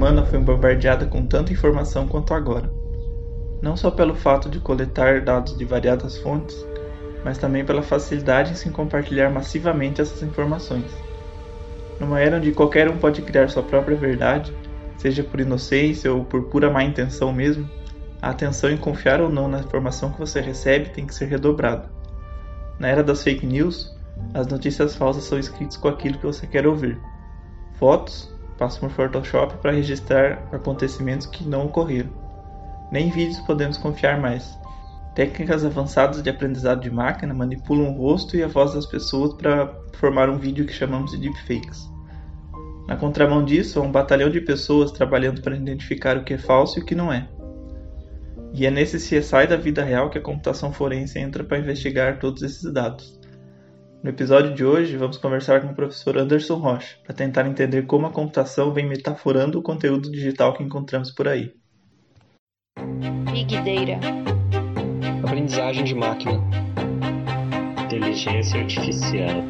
humana foi bombardeada com tanta informação quanto agora. Não só pelo fato de coletar dados de variadas fontes, mas também pela facilidade em se compartilhar massivamente essas informações. Numa era onde qualquer um pode criar sua própria verdade, seja por inocência ou por pura má intenção mesmo, a atenção em confiar ou não na informação que você recebe tem que ser redobrada. Na era das fake news, as notícias falsas são escritas com aquilo que você quer ouvir. Fotos passam por Photoshop para registrar acontecimentos que não ocorreram. Nem vídeos podemos confiar mais. Técnicas avançadas de aprendizado de máquina manipulam o rosto e a voz das pessoas para formar um vídeo que chamamos de deepfakes. Na contramão disso, há um batalhão de pessoas trabalhando para identificar o que é falso e o que não é. E é nesse CSI da vida real que a computação forense entra para investigar todos esses dados. No episódio de hoje, vamos conversar com o professor Anderson Rocha para tentar entender como a computação vem metaforando o conteúdo digital que encontramos por aí. Big Data. Aprendizagem de máquina. Inteligência artificial.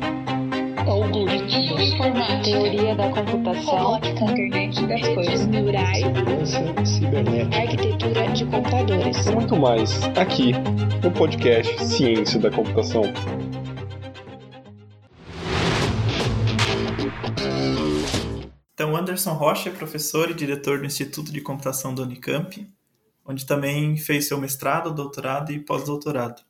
Algoritmos. Informática. Teoria da computação. Robótica. Internet das coisas. neurais. Segurança cibernética. Arquitetura de computadores. E muito mais aqui no podcast Ciência da Computação. Anderson Rocha é professor e diretor do Instituto de Computação da Unicamp, onde também fez seu mestrado, doutorado e pós-doutorado.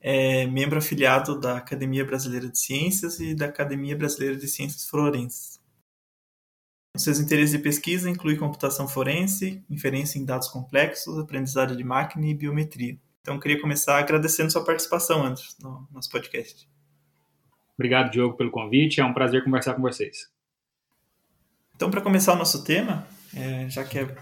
É membro afiliado da Academia Brasileira de Ciências e da Academia Brasileira de Ciências Forenses. Os seus interesses de pesquisa incluem computação forense, inferência em dados complexos, aprendizado de máquina e biometria. Então, queria começar agradecendo sua participação, Anderson, no nosso podcast. Obrigado, Diogo, pelo convite. É um prazer conversar com vocês. Então, para começar o nosso tema, é, já que é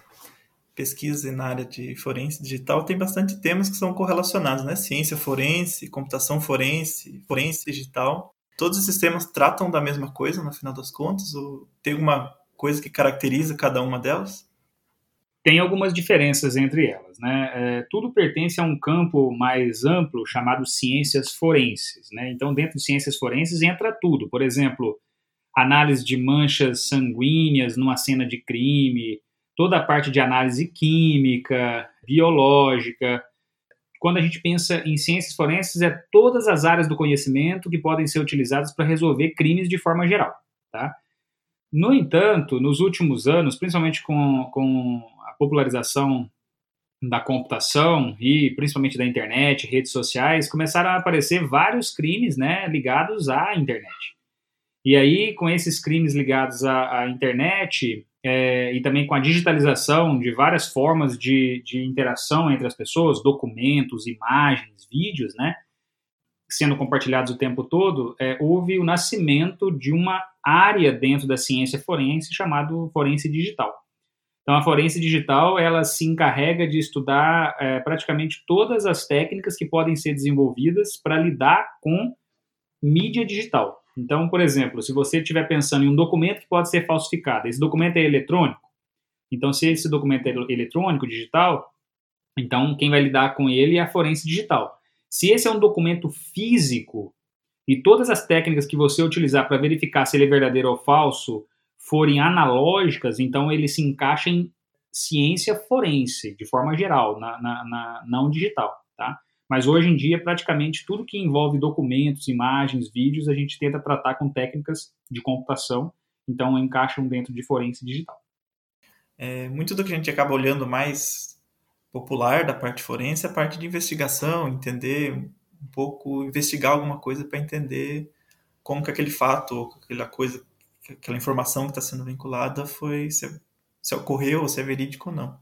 pesquisa na área de forense digital, tem bastante temas que são correlacionados, né? Ciência forense, computação forense, forense digital. Todos esses temas tratam da mesma coisa, no final das contas? Ou tem alguma coisa que caracteriza cada uma delas? Tem algumas diferenças entre elas, né? É, tudo pertence a um campo mais amplo chamado ciências forenses, né? Então, dentro de ciências forenses entra tudo. Por exemplo, análise de manchas sanguíneas numa cena de crime, toda a parte de análise química, biológica. Quando a gente pensa em ciências forenses, é todas as áreas do conhecimento que podem ser utilizadas para resolver crimes de forma geral. Tá? No entanto, nos últimos anos, principalmente com, com a popularização da computação e principalmente da internet, redes sociais, começaram a aparecer vários crimes né, ligados à internet. E aí, com esses crimes ligados à, à internet é, e também com a digitalização de várias formas de, de interação entre as pessoas, documentos, imagens, vídeos, né, sendo compartilhados o tempo todo, é, houve o nascimento de uma área dentro da ciência forense chamado forense digital. Então, a forense digital ela se encarrega de estudar é, praticamente todas as técnicas que podem ser desenvolvidas para lidar com mídia digital. Então, por exemplo, se você estiver pensando em um documento que pode ser falsificado, esse documento é eletrônico. Então, se esse documento é eletrônico, digital, então quem vai lidar com ele é a forense digital. Se esse é um documento físico e todas as técnicas que você utilizar para verificar se ele é verdadeiro ou falso forem analógicas, então ele se encaixa em ciência forense, de forma geral, na, na, na não digital, tá? Mas hoje em dia, praticamente tudo que envolve documentos, imagens, vídeos, a gente tenta tratar com técnicas de computação, então encaixam dentro de forense digital. É, muito do que a gente acaba olhando mais popular da parte forense é a parte de investigação, entender um pouco, investigar alguma coisa para entender como que aquele fato, aquela coisa, aquela informação que está sendo vinculada foi se, se ocorreu, se é verídico ou não.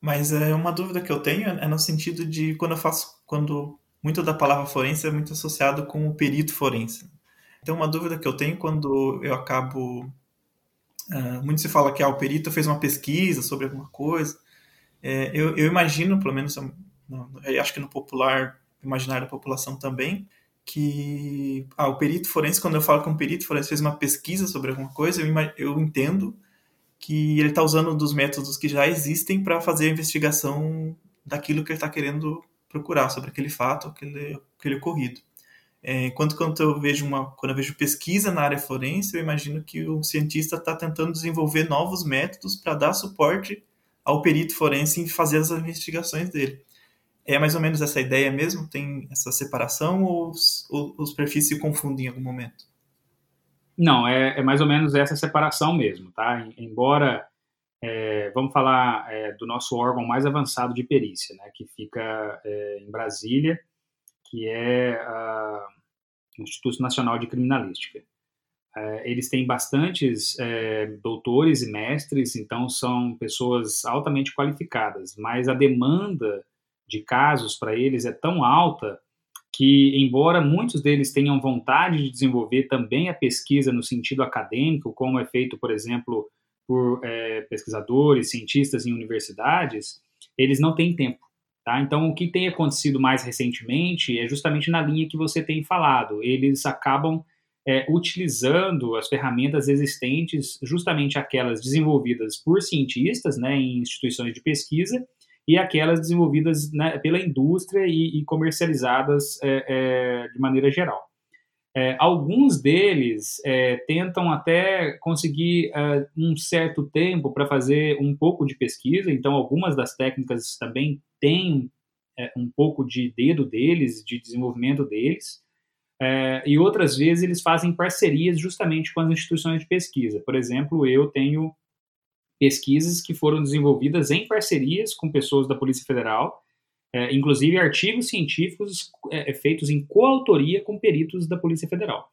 Mas é uma dúvida que eu tenho é no sentido de quando eu faço, quando muito da palavra forense é muito associado com o perito forense. Então, uma dúvida que eu tenho quando eu acabo. Uh, muito se fala que ah, o perito fez uma pesquisa sobre alguma coisa. É, eu, eu, imagino, pelo menos, acho que no popular, imaginário da população também, que ah, o perito forense, quando eu falo que um perito forense fez uma pesquisa sobre alguma coisa, eu, eu entendo que ele está usando dos métodos que já existem para fazer a investigação daquilo que ele está querendo procurar sobre aquele fato, aquele, aquele ocorrido. É, enquanto quando eu vejo uma, quando eu vejo pesquisa na área forense, eu imagino que o cientista está tentando desenvolver novos métodos para dar suporte ao perito forense em fazer as investigações dele. É mais ou menos essa ideia mesmo? Tem essa separação ou os, os perfis se confundem em algum momento? Não, é, é mais ou menos essa separação mesmo, tá? Embora, é, vamos falar é, do nosso órgão mais avançado de perícia, né, que fica é, em Brasília, que é o Instituto Nacional de Criminalística. É, eles têm bastantes é, doutores e mestres, então são pessoas altamente qualificadas, mas a demanda de casos para eles é tão alta que, embora muitos deles tenham vontade de desenvolver também a pesquisa no sentido acadêmico, como é feito, por exemplo, por é, pesquisadores, cientistas em universidades, eles não têm tempo. Tá? Então, o que tem acontecido mais recentemente é justamente na linha que você tem falado. Eles acabam é, utilizando as ferramentas existentes, justamente aquelas desenvolvidas por cientistas né, em instituições de pesquisa, e aquelas desenvolvidas né, pela indústria e, e comercializadas é, é, de maneira geral. É, alguns deles é, tentam até conseguir é, um certo tempo para fazer um pouco de pesquisa, então algumas das técnicas também têm é, um pouco de dedo deles, de desenvolvimento deles, e outras vezes eles fazem parcerias justamente com as instituições de pesquisa. Por exemplo, eu tenho pesquisas que foram desenvolvidas em parcerias com pessoas da Polícia Federal, é, inclusive artigos científicos é, é, feitos em coautoria com peritos da Polícia Federal.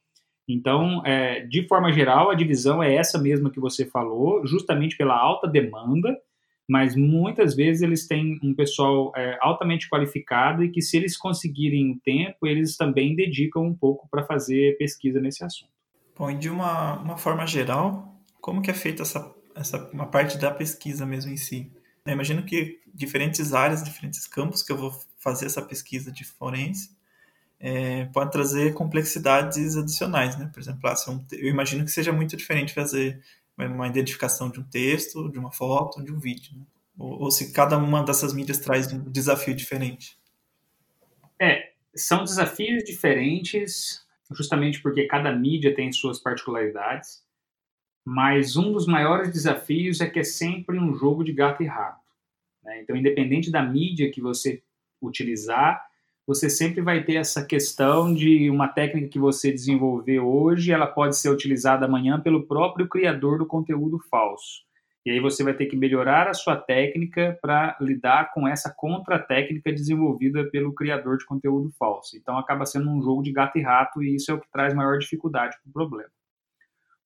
Então, é, de forma geral, a divisão é essa mesma que você falou, justamente pela alta demanda, mas muitas vezes eles têm um pessoal é, altamente qualificado e que, se eles conseguirem o tempo, eles também dedicam um pouco para fazer pesquisa nesse assunto. Bom, e de uma, uma forma geral, como que é feita essa essa uma parte da pesquisa mesmo em si. Eu imagino que diferentes áreas, diferentes campos que eu vou fazer essa pesquisa de forense é, pode trazer complexidades adicionais, né? Por exemplo, ah, um, eu imagino que seja muito diferente fazer uma identificação de um texto, de uma foto, de um vídeo, né? ou, ou se cada uma dessas mídias traz um desafio diferente. É, são desafios diferentes, justamente porque cada mídia tem suas particularidades mas um dos maiores desafios é que é sempre um jogo de gato e rato. Né? Então, independente da mídia que você utilizar, você sempre vai ter essa questão de uma técnica que você desenvolver hoje, ela pode ser utilizada amanhã pelo próprio criador do conteúdo falso. E aí você vai ter que melhorar a sua técnica para lidar com essa contra-técnica desenvolvida pelo criador de conteúdo falso. Então acaba sendo um jogo de gato e rato e isso é o que traz maior dificuldade para o problema.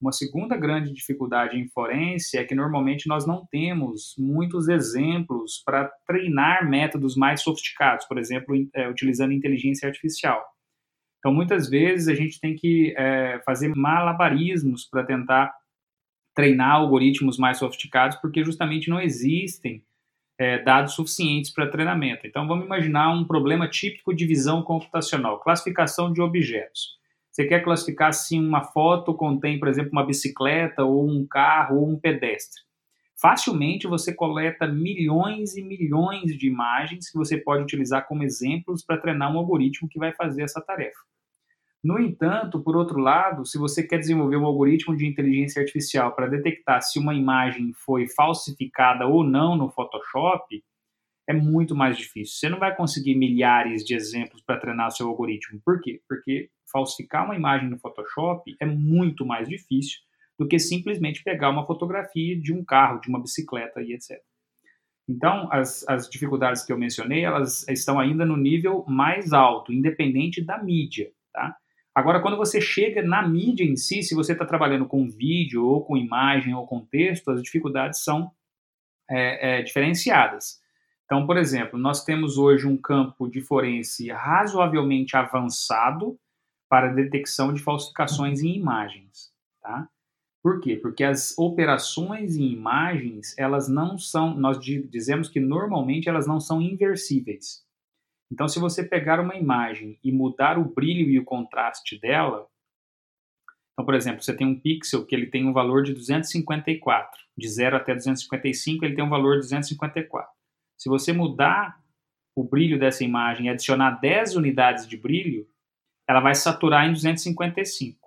Uma segunda grande dificuldade em forense é que normalmente nós não temos muitos exemplos para treinar métodos mais sofisticados, por exemplo, é, utilizando inteligência artificial. Então, muitas vezes a gente tem que é, fazer malabarismos para tentar treinar algoritmos mais sofisticados, porque justamente não existem é, dados suficientes para treinamento. Então, vamos imaginar um problema típico de visão computacional, classificação de objetos. Você quer classificar se uma foto contém, por exemplo, uma bicicleta ou um carro ou um pedestre. Facilmente você coleta milhões e milhões de imagens que você pode utilizar como exemplos para treinar um algoritmo que vai fazer essa tarefa. No entanto, por outro lado, se você quer desenvolver um algoritmo de inteligência artificial para detectar se uma imagem foi falsificada ou não no Photoshop, é muito mais difícil. Você não vai conseguir milhares de exemplos para treinar o seu algoritmo. Por quê? Porque falsificar uma imagem no Photoshop é muito mais difícil do que simplesmente pegar uma fotografia de um carro, de uma bicicleta e etc. Então, as, as dificuldades que eu mencionei, elas estão ainda no nível mais alto, independente da mídia, tá? Agora, quando você chega na mídia em si, se você está trabalhando com vídeo, ou com imagem, ou com texto, as dificuldades são é, é, diferenciadas. Então, por exemplo, nós temos hoje um campo de forense razoavelmente avançado, para detecção de falsificações em imagens, tá? Por quê? Porque as operações em imagens, elas não são, nós dizemos que normalmente elas não são inversíveis. Então, se você pegar uma imagem e mudar o brilho e o contraste dela, então, por exemplo, você tem um pixel que ele tem um valor de 254, de 0 até 255 ele tem um valor de 254. Se você mudar o brilho dessa imagem e adicionar 10 unidades de brilho, ela vai saturar em 255.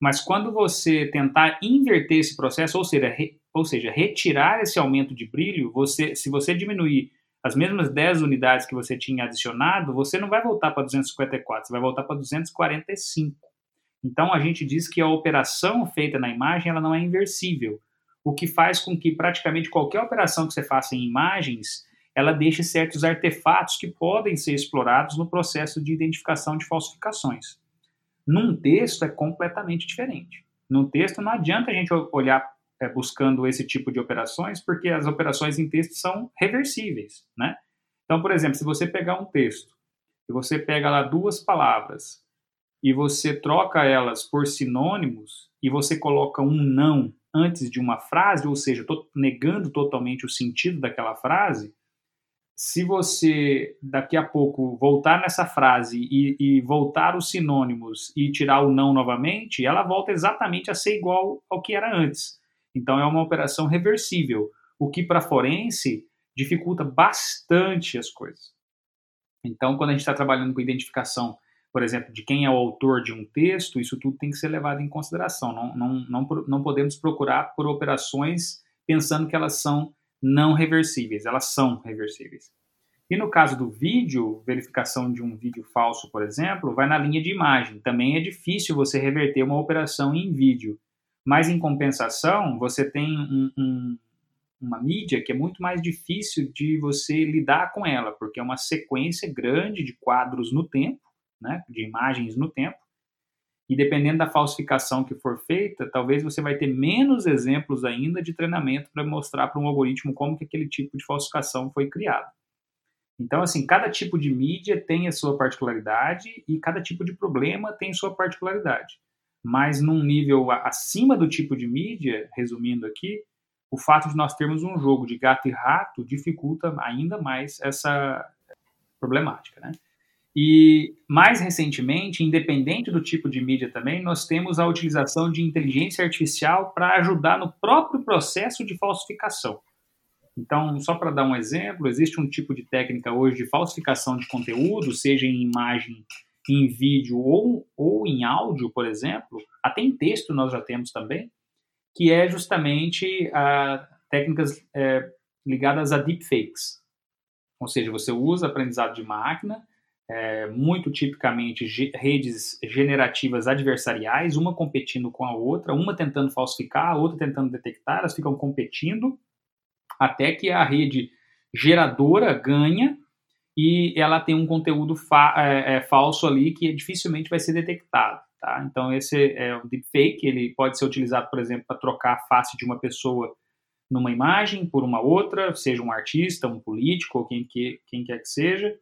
Mas quando você tentar inverter esse processo, ou seja, re, ou seja, retirar esse aumento de brilho, você, se você diminuir as mesmas 10 unidades que você tinha adicionado, você não vai voltar para 254, você vai voltar para 245. Então a gente diz que a operação feita na imagem ela não é inversível, o que faz com que praticamente qualquer operação que você faça em imagens ela deixe certos artefatos que podem ser explorados no processo de identificação de falsificações. Num texto é completamente diferente. Num texto não adianta a gente olhar é, buscando esse tipo de operações, porque as operações em texto são reversíveis, né? Então, por exemplo, se você pegar um texto e você pega lá duas palavras e você troca elas por sinônimos e você coloca um não antes de uma frase, ou seja, tô negando totalmente o sentido daquela frase, se você daqui a pouco voltar nessa frase e, e, voltar os sinônimos e tirar o não novamente, ela volta exatamente a ser igual ao que era antes. Então é uma operação reversível, o que para forense dificulta bastante as coisas. Então, quando a gente está trabalhando com identificação por exemplo, de quem é o autor de um texto, isso tudo tem que ser levado em consideração. Não, não, não, não podemos procurar por operações pensando que elas são não reversíveis, elas são reversíveis. E no caso do vídeo, verificação de um vídeo falso, por exemplo, vai na linha de imagem. Também é difícil você reverter uma operação em vídeo. Mas, em compensação, você tem um, um, uma mídia que é muito mais difícil de você lidar com ela, porque é uma sequência grande de quadros no tempo, né, de imagens no tempo. E dependendo da falsificação que for feita, talvez você vai ter menos exemplos ainda de treinamento para mostrar para um algoritmo como que aquele tipo de falsificação foi criado. Então, assim, cada tipo de mídia tem a sua particularidade e cada tipo de problema tem sua particularidade. Mas num nível acima do tipo de mídia, resumindo aqui, o fato de nós termos um jogo de gato e rato dificulta ainda mais essa problemática, né? E mais recentemente, independente do tipo de mídia também, nós temos a utilização de inteligência artificial para ajudar no próprio processo de falsificação. Então, só para dar um exemplo, existe um tipo de técnica hoje de falsificação de conteúdo, seja em imagem, em vídeo ou, ou em áudio, por exemplo, até em texto nós já temos também, que é justamente a, técnicas é, ligadas a deepfakes. Ou seja, você usa aprendizado de máquina é, muito tipicamente redes generativas adversariais, uma competindo com a outra, uma tentando falsificar, a outra tentando detectar, elas ficam competindo até que a rede geradora ganha e ela tem um conteúdo fa é, é, falso ali que dificilmente vai ser detectado. Tá? Então esse é um deepfake, ele pode ser utilizado, por exemplo, para trocar a face de uma pessoa numa imagem por uma outra, seja um artista, um político ou quem, que, quem quer que seja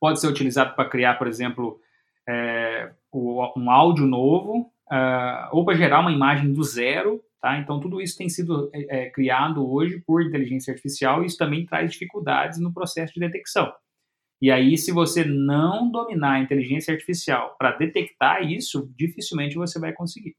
pode ser utilizado para criar, por exemplo, é, um áudio novo, uh, ou para gerar uma imagem do zero. Tá? Então, tudo isso tem sido é, é, criado hoje por inteligência artificial e isso também traz dificuldades no processo de detecção. E aí, se você não dominar a inteligência artificial para detectar isso, dificilmente você vai conseguir.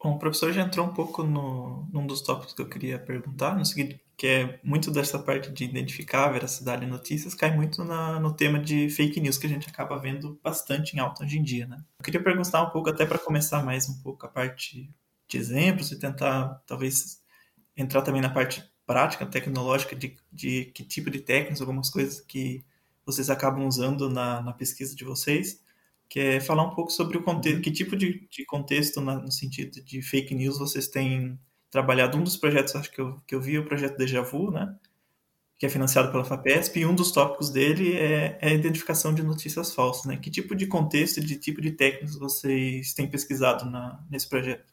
Bom, o professor já entrou um pouco no, num dos tópicos que eu queria perguntar, no seguinte, que é muito dessa parte de identificar a veracidade de notícias, cai muito na, no tema de fake news, que a gente acaba vendo bastante em alta hoje em dia, né? Eu queria perguntar um pouco, até para começar mais um pouco a parte de exemplos e tentar, talvez, entrar também na parte prática, tecnológica, de, de que tipo de técnicas, algumas coisas que vocês acabam usando na, na pesquisa de vocês que é falar um pouco sobre o contexto, que tipo de, de contexto na, no sentido de fake news vocês têm trabalhado. Um dos projetos acho que eu, que eu vi é o projeto Deja Vu, né? que é financiado pela FAPESP, e um dos tópicos dele é, é, a identificação de notícias falsas. Né? Que tipo de contexto e de tipo de técnicas vocês têm pesquisado na, nesse projeto?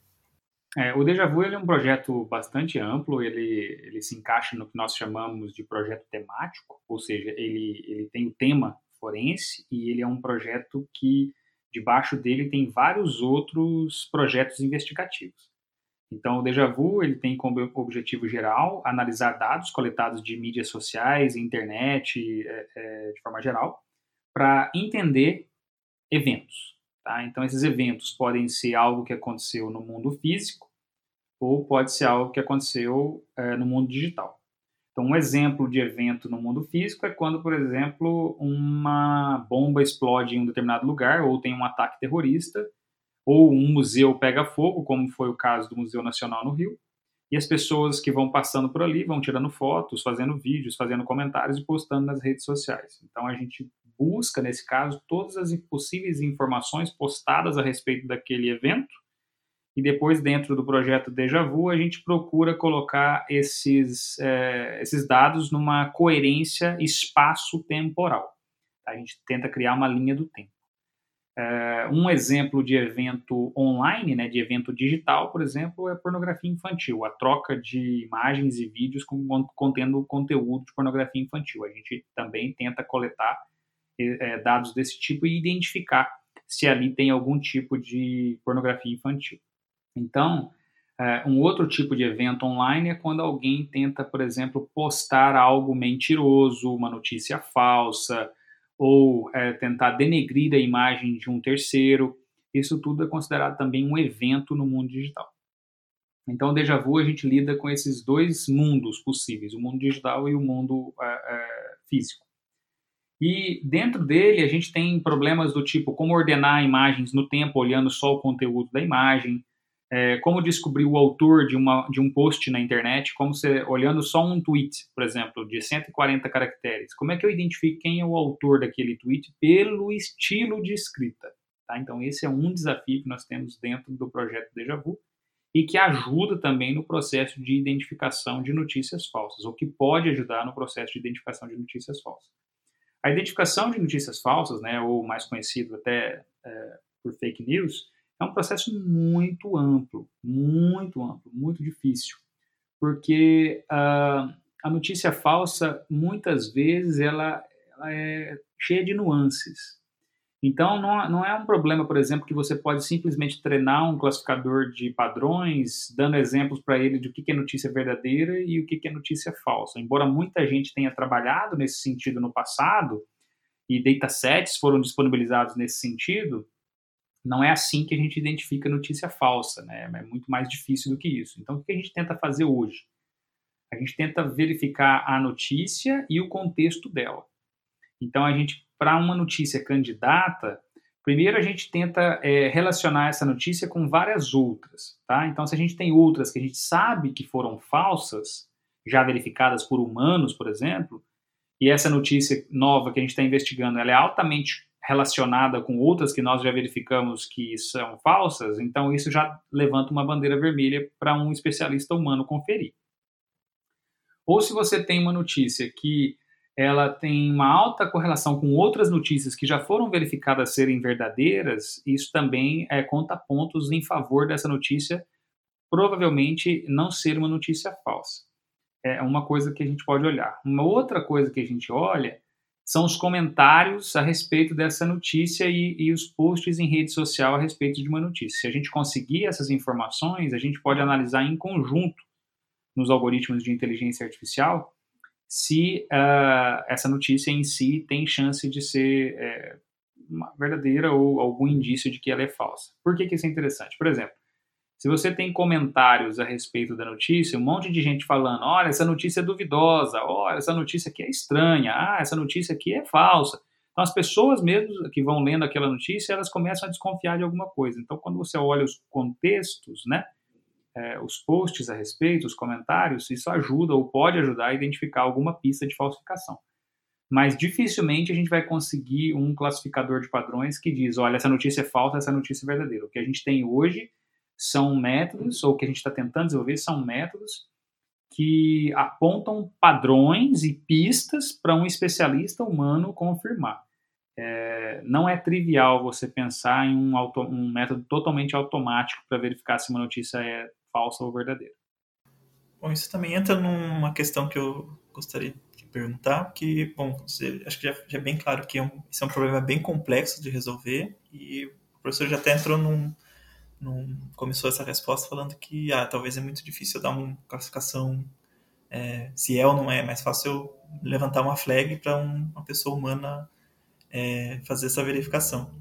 É, o Deja Vu é um projeto bastante amplo, ele, ele se encaixa no que nós chamamos de projeto temático, ou seja, ele, ele tem o tema forense e ele é um projeto que debaixo dele tem vários outros projetos investigativos. Então, o Deja Vu ele tem como objetivo geral analisar dados coletados de mídias sociais, internet, é, é, de forma geral, para entender eventos. Tá? Então, esses eventos podem ser algo que aconteceu no mundo físico ou pode ser algo que aconteceu é, no mundo digital. Então, um exemplo de evento no mundo físico é quando, por exemplo, uma bomba explode em um determinado lugar, ou tem um ataque terrorista, ou um museu pega fogo, como foi o caso do Museu Nacional no Rio, e as pessoas que vão passando por ali vão tirando fotos, fazendo vídeos, fazendo comentários e postando nas redes sociais. Então, a gente busca, nesse caso, todas as possíveis informações postadas a respeito daquele evento e depois, dentro do projeto Deja Vu, a gente procura colocar esses, é, esses dados numa coerência espaço-temporal. A gente tenta criar uma linha do tempo. É, um exemplo de evento online, né, de evento digital, por exemplo, é pornografia infantil, a troca de imagens e vídeos com, contendo conteúdo de pornografia infantil. A gente também tenta coletar é, dados desse tipo e identificar se ali tem algum tipo de pornografia infantil. Então, é, um outro tipo de evento online é quando alguém tenta, por exemplo, postar algo mentiroso, uma notícia falsa, ou é, tentar denegrir a imagem de um terceiro. Isso tudo é considerado também um evento no mundo digital. Então, déjà vu, a gente lida com esses dois mundos possíveis, o mundo digital e o mundo é, é, físico. E dentro dele, a gente tem problemas do tipo como ordenar imagens no tempo, olhando só o conteúdo da imagem, é, como descobrir o autor de, uma, de um post na internet, como você, olhando só um tweet, por exemplo, de 140 caracteres, como é que eu identifico quem é o autor daquele tweet pelo estilo de escrita? Tá? Então, esse é um desafio que nós temos dentro do projeto Deja Vu e que ajuda também no processo de identificação de notícias falsas, ou que pode ajudar no processo de identificação de notícias falsas. A identificação de notícias falsas, né, ou mais conhecido até é, por fake news, é um processo muito amplo, muito amplo, muito difícil, porque uh, a notícia falsa, muitas vezes, ela, ela, é cheia de nuances. Então, não, não é um problema, por exemplo, que você pode simplesmente treinar um classificador de padrões, dando exemplos para ele de o que é notícia verdadeira e o que é notícia falsa. Embora muita gente tenha trabalhado nesse sentido no passado, e datasets foram disponibilizados nesse sentido, não é assim que a gente identifica notícia falsa, né? É muito mais difícil do que isso. Então, o que a gente tenta fazer hoje? A gente tenta verificar a notícia e o contexto dela. Então, a gente, para uma notícia candidata, primeiro a gente tenta é, relacionar essa notícia com várias outras, tá? Então, se a gente tem outras que a gente sabe que foram falsas, já verificadas por humanos, por exemplo, e essa notícia nova que a gente está investigando, ela é altamente relacionada com outras que nós já verificamos que são falsas, então isso já levanta uma bandeira vermelha para um especialista humano conferir. Ou se você tem uma notícia que ela tem uma alta correlação com outras notícias que já foram verificadas serem verdadeiras, isso também é, conta pontos em favor dessa notícia provavelmente não ser uma notícia falsa. É uma coisa que a gente pode olhar. Uma outra coisa que a gente olha são os comentários a respeito dessa notícia e, e, os posts em rede social a respeito de uma notícia. Se a gente conseguir essas informações, a gente pode analisar em conjunto nos algoritmos de inteligência artificial se uh, essa notícia em si tem chance de ser é, verdadeira ou algum indício de que ela é falsa. Por que, que isso é interessante? Por exemplo, se você tem comentários a respeito da notícia, um monte de gente falando: olha, essa notícia é duvidosa, olha, essa notícia aqui é estranha, ah, essa notícia aqui é falsa. Então, as pessoas mesmo que vão lendo aquela notícia, elas começam a desconfiar de alguma coisa. Então, quando você olha os contextos, né, é, os posts a respeito, os comentários, isso ajuda ou pode ajudar a identificar alguma pista de falsificação. Mas dificilmente a gente vai conseguir um classificador de padrões que diz: olha, essa notícia é falsa, essa notícia é verdadeira. O que a gente tem hoje são métodos, ou o que a gente está tentando desenvolver são métodos que apontam padrões e pistas para um especialista humano confirmar. É, não é trivial você pensar em um, auto, um método totalmente automático para verificar se uma notícia é falsa ou verdadeira. Bom, isso também entra numa questão que eu gostaria de perguntar, que, bom, você, acho que já, já, é bem claro que é um, isso é um problema bem complexo de resolver, e o professor já até entrou num, num, começou essa resposta falando que ah, talvez é muito difícil dar uma classificação é, se é ou não é, mais fácil eu levantar uma flag para um, uma pessoa humana é, fazer essa verificação.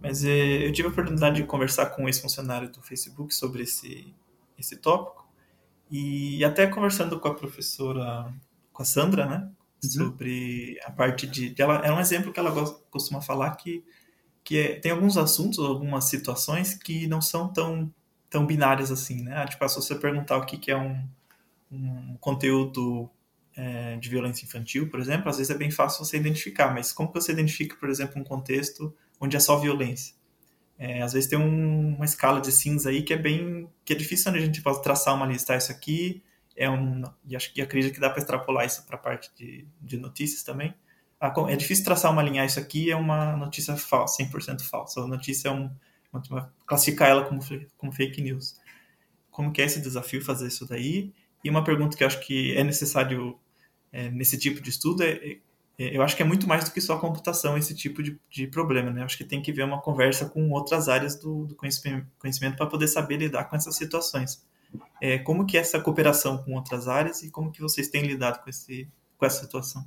Mas é, eu tive a oportunidade de conversar com um ex-funcionário do Facebook sobre esse, esse tópico e até conversando com a professora com a Sandra, né? Sobre a parte de. de ela, é um exemplo que ela gosta- costuma falar que, que é- tem alguns assuntos, algumas situações que não são tão, tão binárias assim, né? Ah, Tipo, se você perguntar o que, que é um, um conteúdo é, de violência infantil, por exemplo, às vezes é bem fácil você identificar, mas como que você identifica, por exemplo, um contexto onde é só violência? É, às vezes tem um- uma escala de cinza aí que é bem que é difícil a gente pode traçar uma lista. Ah, isso aqui é um e acho que acredito que dá para extrapolar isso para a parte de, de notícias também. É difícil traçar uma linha. Isso aqui é uma notícia falsa, 100% falsa. A notícia é um uma- classificar ela como como fake news. Como que é esse desafio fazer isso daí? E uma pergunta que eu acho que é necessário é, nesse tipo de estudo é, é- eu acho que é muito mais do que só computação esse tipo de, de problema, né? Eu acho que tem que ver uma conversa com outras áreas do, do conhecimento para poder saber lidar com essas situações. É, como que é essa cooperação com outras áreas e como que vocês têm lidado com, esse, com essa situação?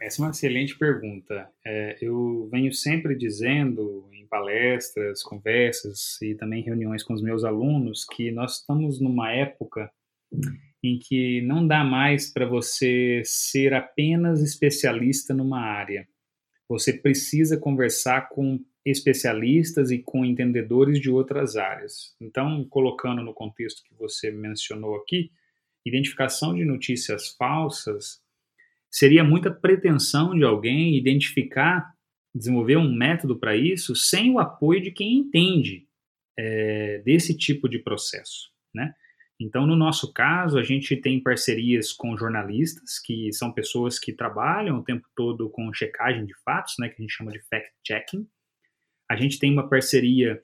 Essa é uma excelente pergunta. É, eu venho sempre dizendo em palestras, conversas e também reuniões com os meus alunos que nós estamos numa época em que não dá mais para você ser apenas especialista numa área. Você precisa conversar com especialistas e com entendedores de outras áreas. Então, colocando no contexto que você mencionou aqui, identificação de notícias falsas seria muita pretensão de alguém identificar, desenvolver um método para isso sem o apoio de quem entende é, desse tipo de processo, né? Então, no nosso caso, a gente tem parcerias com jornalistas, que são pessoas que trabalham o tempo todo com checagem de fatos, né, que a gente chama de fact-checking. A gente tem uma parceria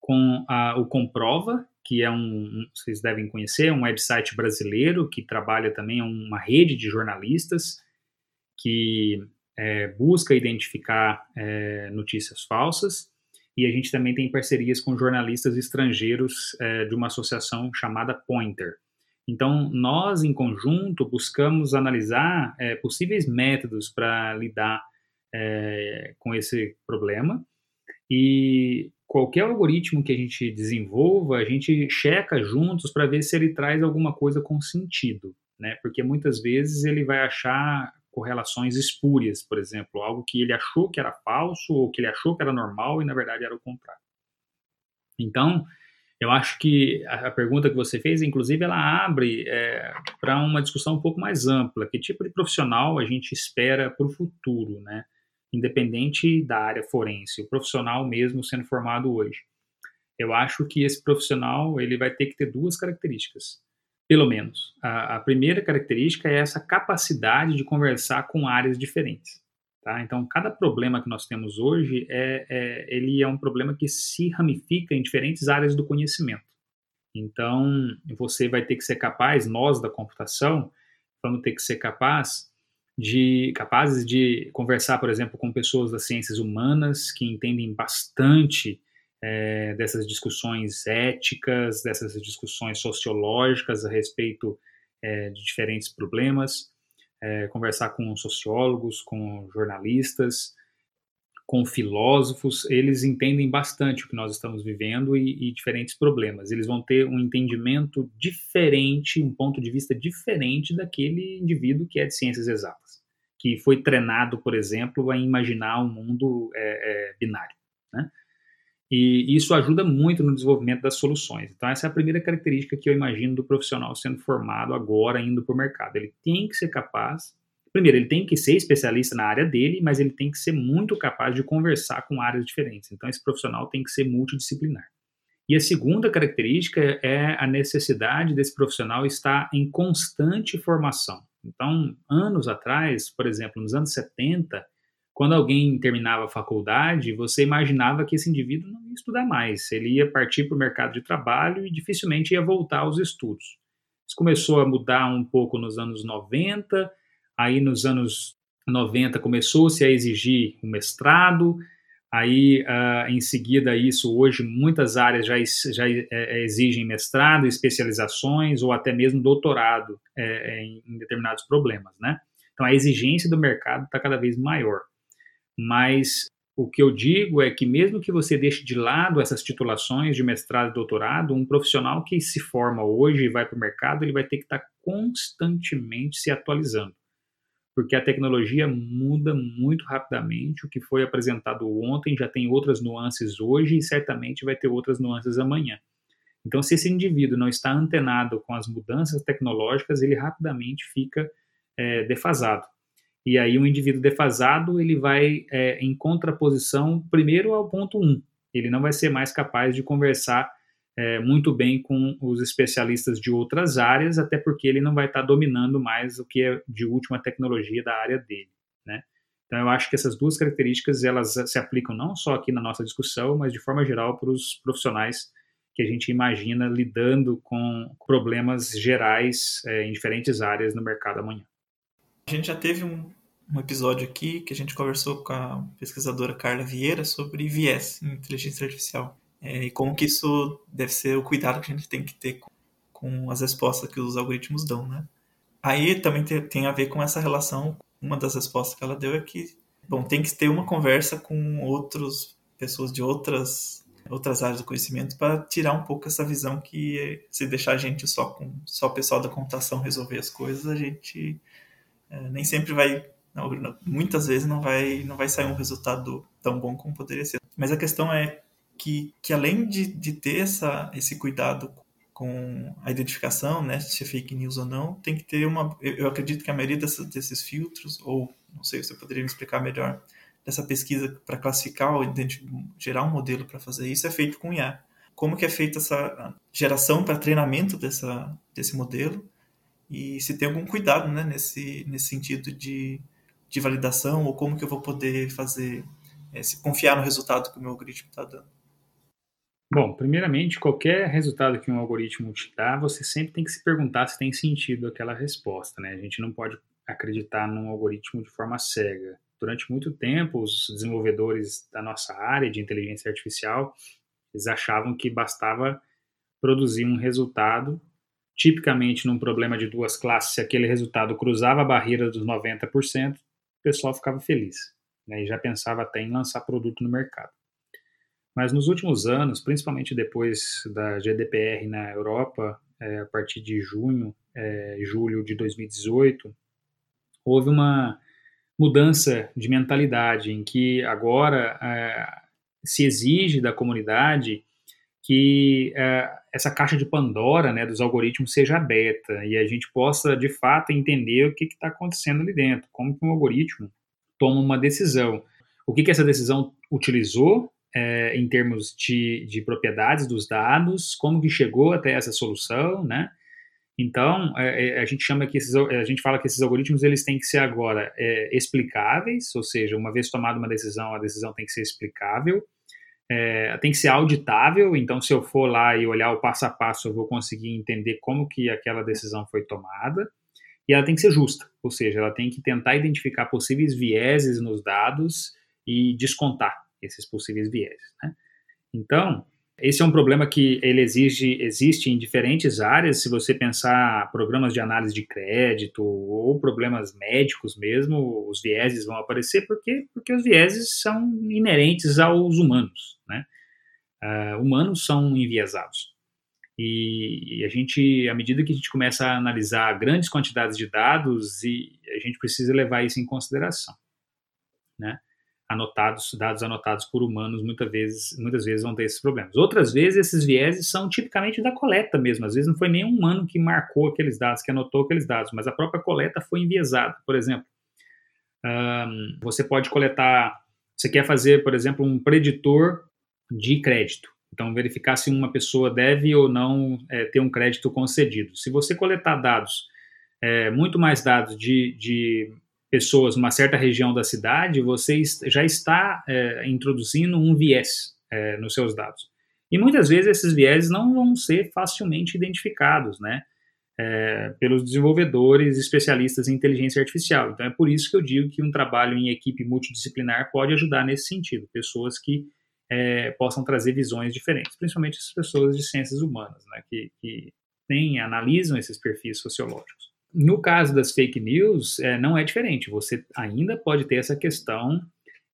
com a, o Comprova, que é um, vocês devem conhecer, um website brasileiro que trabalha também, é uma rede de jornalistas que é, busca identificar é, notícias falsas. E a gente também tem parcerias com jornalistas estrangeiros é, de uma associação chamada Pointer. Então, nós, em conjunto, buscamos analisar é, possíveis métodos para lidar é, com esse problema. E qualquer algoritmo que a gente desenvolva, a gente checa juntos para ver se ele traz alguma coisa com sentido, né? Porque muitas vezes ele vai achar correlações espúrias, por exemplo, algo que ele achou que era falso ou que ele achou que era normal e na verdade era o contrário. Então, eu acho que a, pergunta que você fez, inclusive, ela abre é, para uma discussão um pouco mais ampla. Que tipo de profissional a gente espera para o futuro, né? Independente da área forense, o profissional mesmo sendo formado hoje. Eu acho que esse profissional ele vai ter que ter duas características pelo menos. A, a, primeira característica é essa capacidade de conversar com áreas diferentes. Tá? Então, cada problema que nós temos hoje, é, é, ele é um problema que se ramifica em diferentes áreas do conhecimento. Então, você vai ter que ser capaz, nós da computação, vamos ter que ser capaz de, capazes de conversar, por exemplo, com pessoas das ciências humanas que entendem bastante é, dessas discussões éticas, dessas discussões sociológicas a respeito é, de diferentes problemas, é, conversar com sociólogos, com jornalistas, com filósofos, eles entendem bastante o que nós estamos vivendo e, e diferentes problemas. Eles vão ter um entendimento diferente, um ponto de vista diferente daquele indivíduo que é de ciências exatas, que foi treinado, por exemplo, a imaginar um mundo binário, né? E isso ajuda muito no desenvolvimento das soluções. Então, essa é a primeira característica que eu imagino do profissional sendo formado agora, indo para o mercado. Ele tem que ser capaz, primeiro, ele tem que ser especialista na área dele, mas ele tem que ser muito capaz de conversar com áreas diferentes. Então, esse profissional tem que ser multidisciplinar. E a segunda característica é a necessidade desse profissional estar em constante formação. Então, anos atrás, por exemplo, nos anos 70, quando alguém terminava a faculdade, você imaginava que esse indivíduo não ia estudar mais, ele ia partir para o mercado de trabalho e dificilmente ia voltar aos estudos. Isso começou a mudar um pouco nos anos 90, aí nos anos 90 começou-se a exigir um mestrado, aí uh, em seguida isso, hoje muitas áreas já, já é, exigem mestrado, especializações ou até mesmo doutorado é, em, em determinados problemas, né? Então a exigência do mercado está cada vez maior mas o que eu digo é que mesmo que você deixe de lado essas titulações de mestrado e doutorado, um profissional que se forma hoje e vai para o mercado, ele vai ter que estar constantemente se atualizando, porque a tecnologia muda muito rapidamente. O que foi apresentado ontem já tem outras nuances hoje e certamente vai ter outras nuances amanhã. Então, se esse indivíduo não está antenado com as mudanças tecnológicas, ele rapidamente fica é, defasado. E aí, um indivíduo defasado, ele vai é, em contraposição, primeiro, ao ponto 1. Um. Ele não vai ser mais capaz de conversar é, muito bem com os especialistas de outras áreas, até porque ele não vai estar dominando mais o que é de última tecnologia da área dele, né? Então, eu acho que essas duas características, elas se aplicam não só aqui na nossa discussão, mas de forma geral para os profissionais que a gente imagina lidando com problemas gerais é, em diferentes áreas no mercado amanhã. A gente já teve um, um episódio aqui que a gente conversou com a pesquisadora Carla Vieira sobre viés em inteligência artificial é, e como que isso deve ser o cuidado que a gente tem que ter com, com as respostas que os algoritmos dão, né? Aí também tem, tem a ver com essa relação. Uma das respostas que ela deu é que, bom, tem que ter uma conversa com outras pessoas de outras outras áreas do conhecimento para tirar um pouco essa visão que se deixar a gente só com só o pessoal da computação resolver as coisas, a gente é, nem sempre vai muitas vezes não vai, não vai sair um resultado tão bom como poderia ser. Mas a questão é que, que além de, de ter essa, esse cuidado com a identificação, né, se é fake news ou não, tem que ter uma. Eu acredito que a maioria desses filtros, ou não sei, você poderia me explicar melhor, dessa pesquisa para classificar ou gerar um modelo para fazer isso é feito com IA. Como que é feita essa geração para treinamento dessa, desse modelo e se tem algum cuidado né, nesse, nesse sentido de de validação ou como que eu vou poder fazer, é, se confiar no resultado que o meu algoritmo está dando? Bom, primeiramente, qualquer resultado que um algoritmo te dá, você sempre tem que se perguntar se tem sentido aquela resposta, né? A gente não pode acreditar num algoritmo de forma cega. Durante muito tempo, os desenvolvedores da nossa área de inteligência artificial, eles achavam que bastava produzir um resultado, tipicamente num problema de duas classes, se aquele resultado cruzava a barreira dos 90%, o pessoal ficava feliz né, e já pensava até em lançar produto no mercado. Mas nos últimos anos, principalmente depois da GDPR na Europa, é, a partir de junho, é, julho de 2018, houve uma mudança de mentalidade em que agora é, se exige da comunidade que essa caixa de Pandora né, dos algoritmos seja aberta e a gente possa, de fato, entender o que está acontecendo ali dentro, como que um algoritmo toma uma decisão. O que, que essa decisão utilizou é, em termos de, de propriedades dos dados, como que chegou até essa solução, né? Então, é, é a gente chama que esses, a gente fala que esses algoritmos eles têm que ser agora é, explicáveis, ou seja, uma vez tomada uma decisão, a decisão tem que ser explicável, é, tem que ser auditável, então se eu for lá e olhar o passo a passo, eu vou conseguir entender como que aquela decisão foi tomada, e ela tem que ser justa, ou seja, ela tem que tentar identificar possíveis vieses nos dados e descontar esses possíveis vieses. Né? Então, esse é um problema que ele exige, existe em diferentes áreas. Se você pensar programas de análise de crédito ou problemas médicos mesmo, os vieses vão aparecer porque, porque os vieses são inerentes aos humanos. Né? Uh, humanos são enviesados. E, e a gente, à medida que a gente começa a analisar grandes quantidades de dados, e a gente precisa levar isso em consideração. Né? Anotados, dados anotados por humanos, muitas vezes, muitas vezes vão ter esses problemas. Outras vezes, esses vieses são tipicamente da coleta mesmo. Às vezes não foi nenhum humano que marcou aqueles dados, que anotou aqueles dados, mas a própria coleta foi enviesada. Por exemplo, um, você pode coletar, você quer fazer, por exemplo, um preditor de crédito. Então, verificar se uma pessoa deve ou não é, ter um crédito concedido. Se você coletar dados, é, muito mais dados de, de pessoas numa certa região da cidade, você já está é, introduzindo um viés é, nos seus dados. E muitas vezes esses vieses não vão ser facilmente identificados, né? É, pelos desenvolvedores especialistas em inteligência artificial. Então é por isso que eu digo que um trabalho em equipe multidisciplinar pode ajudar nesse sentido, pessoas que é, possam trazer visões diferentes, principalmente as pessoas de ciências humanas, né, que, que têm, analisam esses perfis sociológicos. No caso das fake news, é, não é diferente. Você ainda pode ter essa questão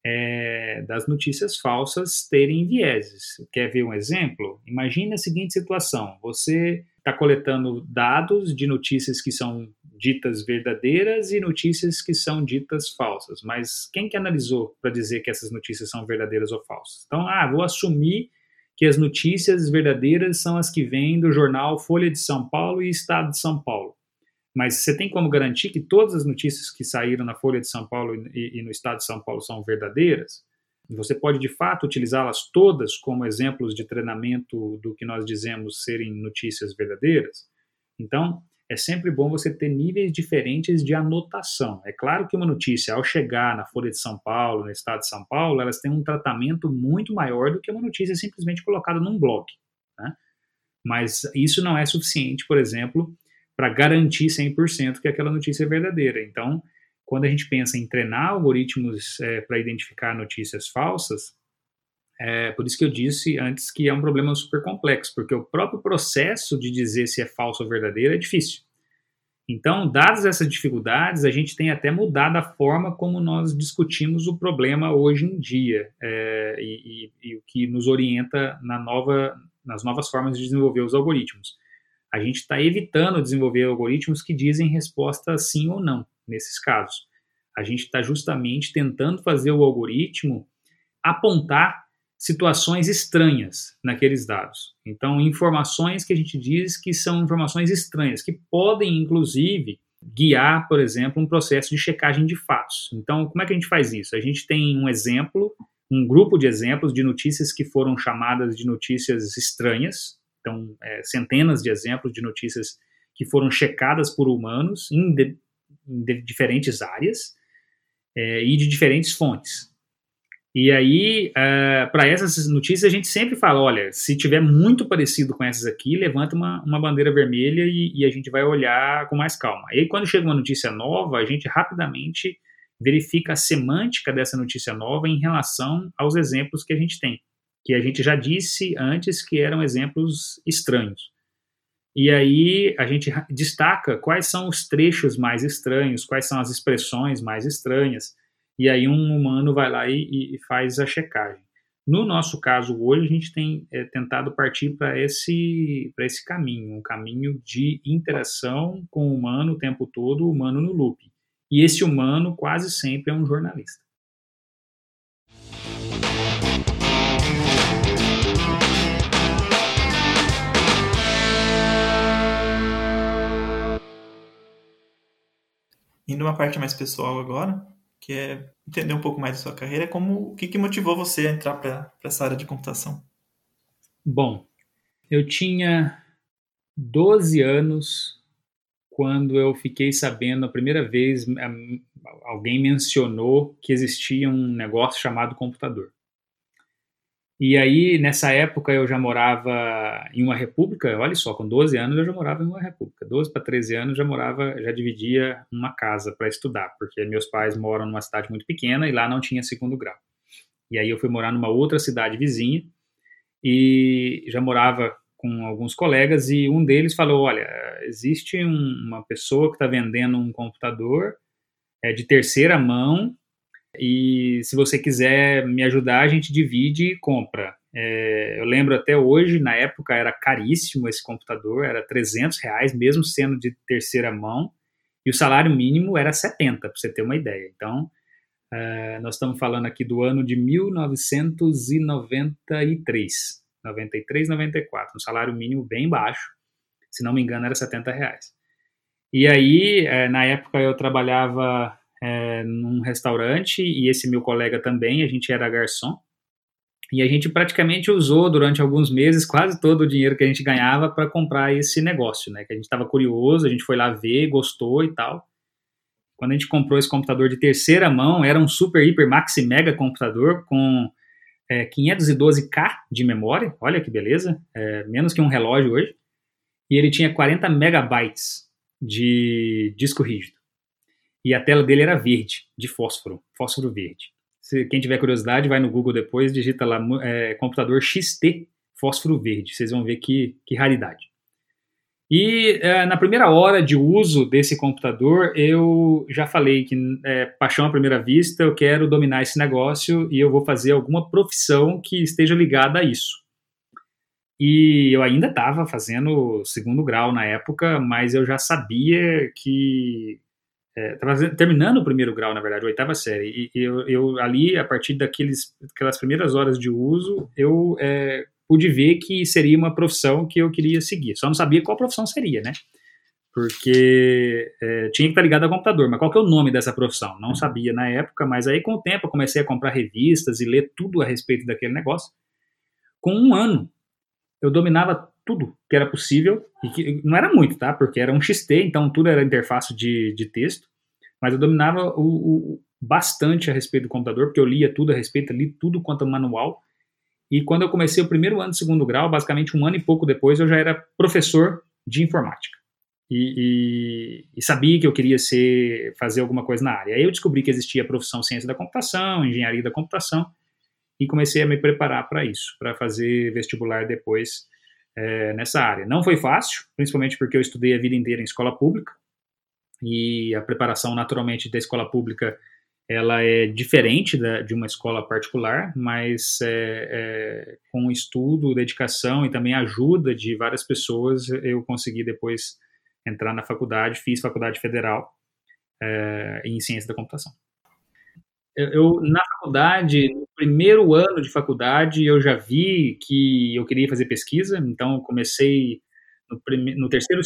é, das notícias falsas terem vieses. Quer ver um exemplo? Imagine a seguinte situação: você está coletando dados de notícias que são ditas verdadeiras e notícias que são ditas falsas. Mas quem que analisou para dizer que essas notícias são verdadeiras ou falsas? Então, ah, vou assumir que as notícias verdadeiras são as que vêm do jornal Folha de São Paulo e Estado de São Paulo. Mas você tem como garantir que todas as notícias que saíram na Folha de São Paulo e, e no Estado de São Paulo são verdadeiras? Você pode, de fato, utilizá-las todas como exemplos de treinamento do que nós dizemos serem notícias verdadeiras? Então, é sempre bom você ter níveis diferentes de anotação. É claro que uma notícia, ao chegar na Folha de São Paulo, no Estado de São Paulo, elas têm um tratamento muito maior do que uma notícia simplesmente colocada num blog. Né? Mas isso não é suficiente, por exemplo, para garantir 100% que aquela notícia é verdadeira. Então, quando a gente pensa em treinar algoritmos é, para identificar notícias falsas, é por isso que eu disse antes que é um problema super complexo, porque o próprio processo de dizer se é falso ou verdadeiro é difícil. Então, dadas essas dificuldades, a gente tem até mudado a forma como nós discutimos o problema hoje em dia é, e, e, e, o que nos orienta na nova, nas novas formas de desenvolver os algoritmos. A gente está evitando desenvolver algoritmos que dizem resposta sim ou não nesses casos. A gente está justamente tentando fazer o algoritmo apontar situações estranhas naqueles dados. Então, informações que a gente diz que são informações estranhas, que podem, inclusive, guiar, por exemplo, um processo de checagem de fatos. Então, como é que a gente faz isso? A gente tem um exemplo, um grupo de exemplos de notícias que foram chamadas de notícias estranhas. Então, é, centenas de exemplos de notícias que foram checadas por humanos, em diferentes áreas é, e de diferentes fontes. E aí, uh, para essas notícias, a gente sempre fala: olha, se tiver muito parecido com essas aqui, levanta uma, uma bandeira vermelha e, e, a gente vai olhar com mais calma. E aí, quando chega uma notícia nova, a gente rapidamente verifica a semântica dessa notícia nova em relação aos exemplos que a gente tem, que a gente já disse antes que eram exemplos estranhos. E aí a gente destaca quais são os trechos mais estranhos, quais são as expressões mais estranhas, e aí um humano vai lá e, e faz a checagem. No nosso caso hoje, a gente tem é, tentado partir para esse, esse caminho, um caminho de interação com o humano o tempo todo, o humano no loop. E esse humano quase sempre é um jornalista. Indo uma parte mais pessoal agora, que é entender um pouco mais da sua carreira, como o que, que motivou você a entrar para essa área de computação? Bom, eu tinha 12 anos quando eu fiquei sabendo a primeira vez, alguém mencionou que existia um negócio chamado computador. E aí, nessa época, eu já morava em uma república, olha só, com 12 anos eu já morava em uma república. 12 para 13 anos já morava, já dividia uma casa para estudar, porque meus pais moram numa cidade muito pequena e lá não tinha segundo grau. E aí eu fui morar numa outra cidade vizinha e já morava com alguns colegas e um deles falou, olha, existe um, uma pessoa que está vendendo um computador é, de terceira mão e se você quiser me ajudar, a gente divide e compra. É, eu lembro até hoje, na época era caríssimo esse computador, era 300 reais, mesmo sendo de terceira mão, e o salário mínimo era 70, para você ter uma ideia. Então, é, nós estamos falando aqui do ano de 1993, 93, 94, um salário mínimo bem baixo, se não me engano era 70 reais. E aí, é, na época eu trabalhava é, num restaurante e esse meu colega também, a gente era garçom. E a gente praticamente usou durante alguns meses quase todo o dinheiro que a gente ganhava para comprar esse negócio, né? Que a gente estava curioso, a gente foi lá ver, gostou e tal. Quando a gente comprou esse computador de terceira mão, era um super, hiper, maxi, mega computador com é, 512K de memória, olha que beleza, é, menos que um relógio hoje. E ele tinha 40 megabytes de disco rígido e a tela dele era verde, de fósforo, fósforo verde. Se quem tiver curiosidade, vai no Google depois, digita lá é, computador XT fósforo verde, vocês vão ver que, que raridade. E é, na primeira hora de uso desse computador, eu já falei que, é, paixão à primeira vista, eu quero dominar esse negócio e eu vou fazer alguma profissão que esteja ligada a isso. E eu ainda estava fazendo segundo grau na época, mas eu já sabia que é, terminando o primeiro grau, na verdade, a oitava série. E eu, eu ali, a partir daqueles, daquelas primeiras horas de uso, eu é, pude ver que seria uma profissão que eu queria seguir. Só não sabia qual profissão seria, né? Porque é, tinha que estar ligado ao computador, mas qual que é o nome dessa profissão? Não sabia na época, mas aí com o tempo eu comecei a comprar revistas e ler tudo a respeito daquele negócio. Com um ano, eu dominava tudo que era possível, e que não era muito, tá? Porque era um XT, então tudo era interface de, de texto, mas eu dominava o, o, bastante a respeito do computador, porque eu lia tudo a respeito, li tudo quanto manual, e quando eu comecei o primeiro ano de segundo grau, basicamente um ano e pouco depois, eu já era professor de informática. E, e, e, sabia que eu queria ser fazer alguma coisa na área. Aí eu descobri que existia a profissão ciência da computação, engenharia da computação, e comecei a me preparar para isso, para fazer vestibular depois é, nessa área. Não foi fácil, principalmente porque eu estudei a vida inteira em escola pública e a preparação naturalmente da escola pública ela é diferente da, de uma escola particular, mas é, é, com estudo, dedicação e também ajuda de várias pessoas eu consegui depois entrar na faculdade, fiz faculdade federal é, em ciência da computação eu, na faculdade, no primeiro ano de faculdade, eu já vi que eu queria fazer pesquisa, então comecei no, prime, no terceiro,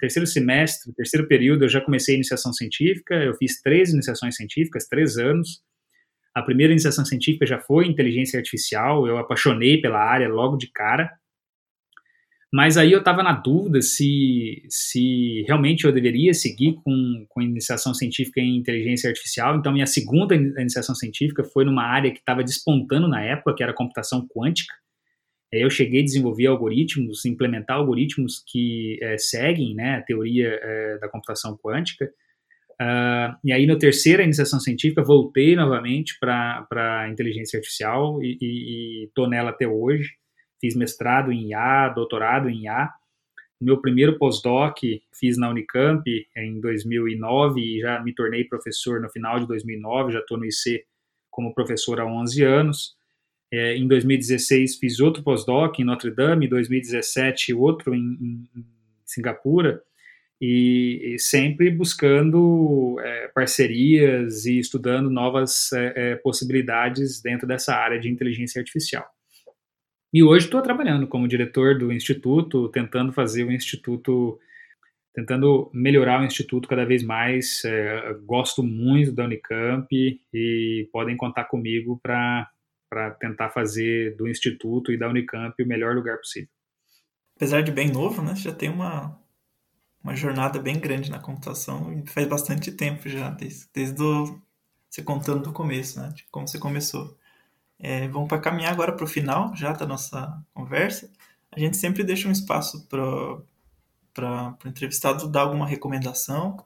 terceiro semestre, terceiro período, eu já comecei a iniciação científica, eu fiz três iniciações científicas, três anos. A primeira iniciação científica já foi inteligência artificial, eu apaixonei pela área logo de cara. Mas aí eu estava na dúvida se, se realmente eu deveria seguir com, com iniciação científica em inteligência artificial. Então, minha segunda iniciação científica foi numa área que estava despontando na época, que era computação quântica. Eu cheguei a desenvolver algoritmos, implementar algoritmos que é, seguem né, a teoria é, da computação quântica. Uh, e aí, na terceira iniciação científica, voltei novamente para inteligência artificial e estou nela até hoje fiz mestrado em IA, doutorado em IA. Meu primeiro pós-doc fiz na Unicamp em 2009 e já me tornei professor no final de 2009, já estou no IC como professor há 11 anos. É, em 2016 fiz outro pós-doc em Notre Dame, em 2017 outro em, em, em Singapura, e, e, sempre buscando é, parcerias e estudando novas é, é possibilidades dentro dessa área de inteligência artificial. E hoje estou trabalhando como diretor do instituto, tentando fazer o instituto, tentando melhorar o instituto cada vez mais. É, gosto muito da Unicamp e podem contar comigo para tentar fazer do instituto e da Unicamp o melhor lugar possível. Apesar de bem novo, né, já tem uma, uma jornada bem grande na computação e faz bastante tempo já, desde, desde do, você contando do começo, né, de como você começou. É, vamos para caminhar agora para o final já da nossa conversa. A gente sempre deixa um espaço para o entrevistado dar alguma recomendação,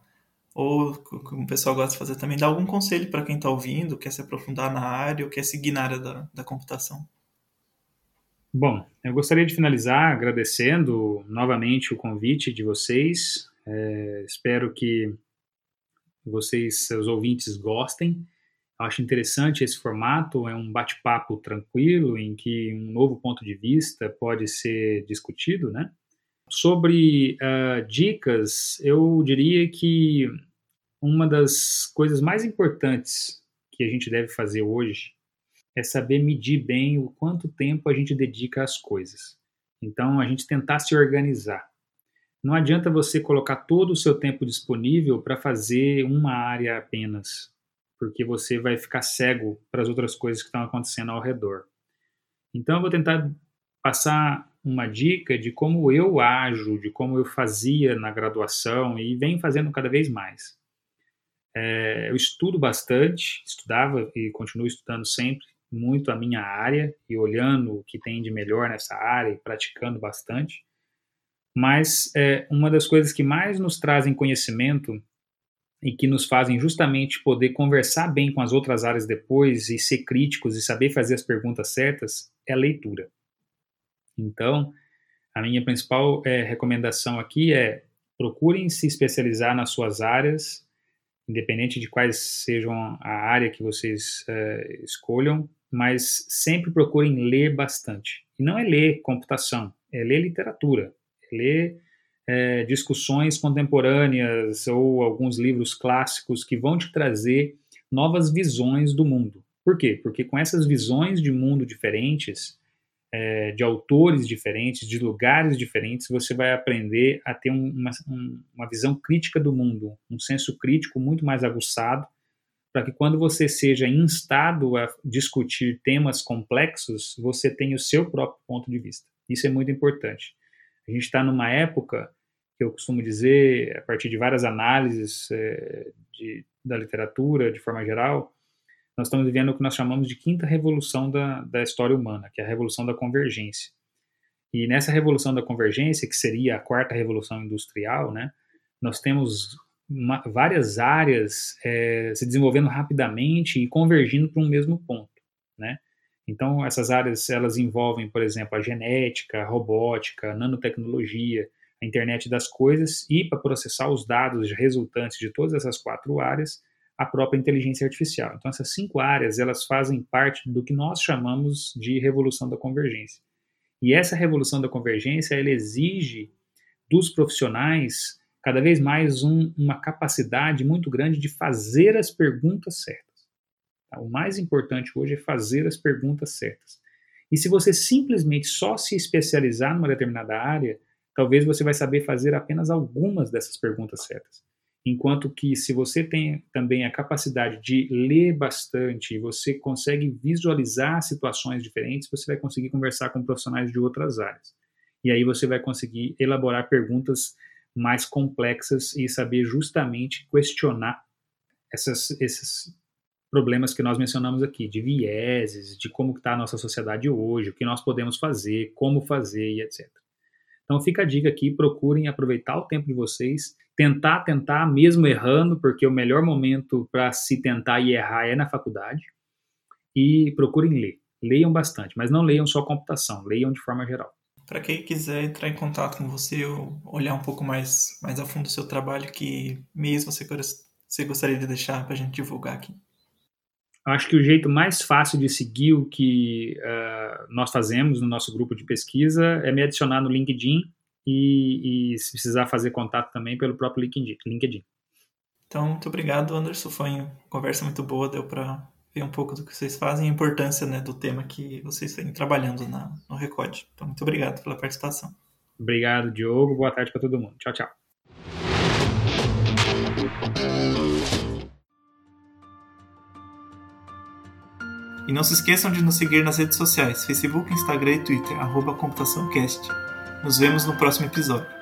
ou como o pessoal gosta de fazer também, dar algum conselho para quem está ouvindo, quer se aprofundar na área ou quer seguir na área da, da computação. Bom, eu gostaria de finalizar agradecendo novamente o convite de vocês. É, espero que vocês, seus ouvintes, gostem. Acho interessante esse formato, é um bate-papo tranquilo em que um novo ponto de vista pode ser discutido, né? Sobre uh, dicas, eu diria que uma das coisas mais importantes que a gente deve fazer hoje é saber medir bem o quanto tempo a gente dedica às coisas. Então, a gente tentar se organizar. Não adianta você colocar todo o seu tempo disponível para fazer uma área apenas porque você vai ficar cego para as outras coisas que estão acontecendo ao redor. Então, eu vou tentar passar uma dica de como eu ajo, de como eu fazia na graduação e venho fazendo cada vez mais. É, eu estudo bastante, estudava e continuo estudando sempre muito a minha área e olhando o que tem de melhor nessa área e praticando bastante. Mas é, uma das coisas que mais nos trazem conhecimento e que nos fazem justamente poder conversar bem com as outras áreas depois e ser críticos e saber fazer as perguntas certas é a leitura. Então, a minha principal é, recomendação aqui é procurem se especializar nas suas áreas, independente de quais sejam a área que vocês é, escolham, mas sempre procurem ler bastante. E não é ler computação, é ler literatura, é ler é, discussões contemporâneas ou alguns livros clássicos que vão te trazer novas visões do mundo. Por quê? Porque com essas visões de mundo diferentes, é, de autores diferentes, de lugares diferentes, você vai aprender a ter um, uma, um, uma visão crítica do mundo, um senso crítico muito mais aguçado, para que quando você seja instado a discutir temas complexos, você tenha o seu próprio ponto de vista. Isso é muito importante. A gente está numa época que eu costumo dizer, a partir de várias análises é, de, da literatura, de forma geral, nós estamos vivendo o que nós chamamos de quinta revolução da, da história humana, que é a revolução da convergência. E nessa revolução da convergência, que seria a quarta revolução industrial, né, nós temos uma, várias áreas é, se desenvolvendo rapidamente e convergindo para um mesmo ponto, né? Então, essas áreas, elas envolvem, por exemplo, a genética, a robótica, a nanotecnologia, a internet das coisas e, para processar os dados resultantes de todas essas quatro áreas, a própria inteligência artificial. Então, essas cinco áreas, elas fazem parte do que nós chamamos de revolução da convergência. E essa revolução da convergência, ela exige dos profissionais cada vez mais um, uma capacidade muito grande de fazer as perguntas certas. Tá? O mais importante hoje é fazer as perguntas certas. E se você simplesmente só se especializar numa determinada área, talvez você vai saber fazer apenas algumas dessas perguntas certas. Enquanto que se você tem também a capacidade de ler bastante, você consegue visualizar situações diferentes, você vai conseguir conversar com profissionais de outras áreas. E aí você vai conseguir elaborar perguntas mais complexas e saber justamente questionar essas, esses problemas que nós mencionamos aqui, de vieses, de como está a nossa sociedade hoje, o que nós podemos fazer, como fazer e etc. Então fica a dica aqui, procurem aproveitar o tempo de vocês, tentar, tentar, mesmo errando, porque o melhor momento para se tentar e errar é na faculdade, e procurem ler. Leiam bastante, mas não leiam só computação, leiam de forma geral. Para quem quiser entrar em contato com você ou olhar um pouco mais, mais a fundo o seu trabalho, que você, você gostaria de deixar para a gente divulgar aqui? Acho que o jeito mais fácil de seguir o que uh, nós fazemos no nosso grupo de pesquisa é me adicionar no LinkedIn e, e, se precisar fazer contato também pelo próprio LinkedIn. Então, muito obrigado, Anderson. Foi uma conversa muito boa, deu para ver um pouco do que vocês fazem e a importância né, do tema que vocês vêm trabalhando na, no Recorde. Então, muito obrigado pela participação. Obrigado, Diogo. Boa tarde para todo mundo. Tchau, tchau. E não se esqueçam de nos seguir nas redes sociais, Facebook, Instagram e Twitter, arroba ComputaçãoCast. Nos vemos no próximo episódio.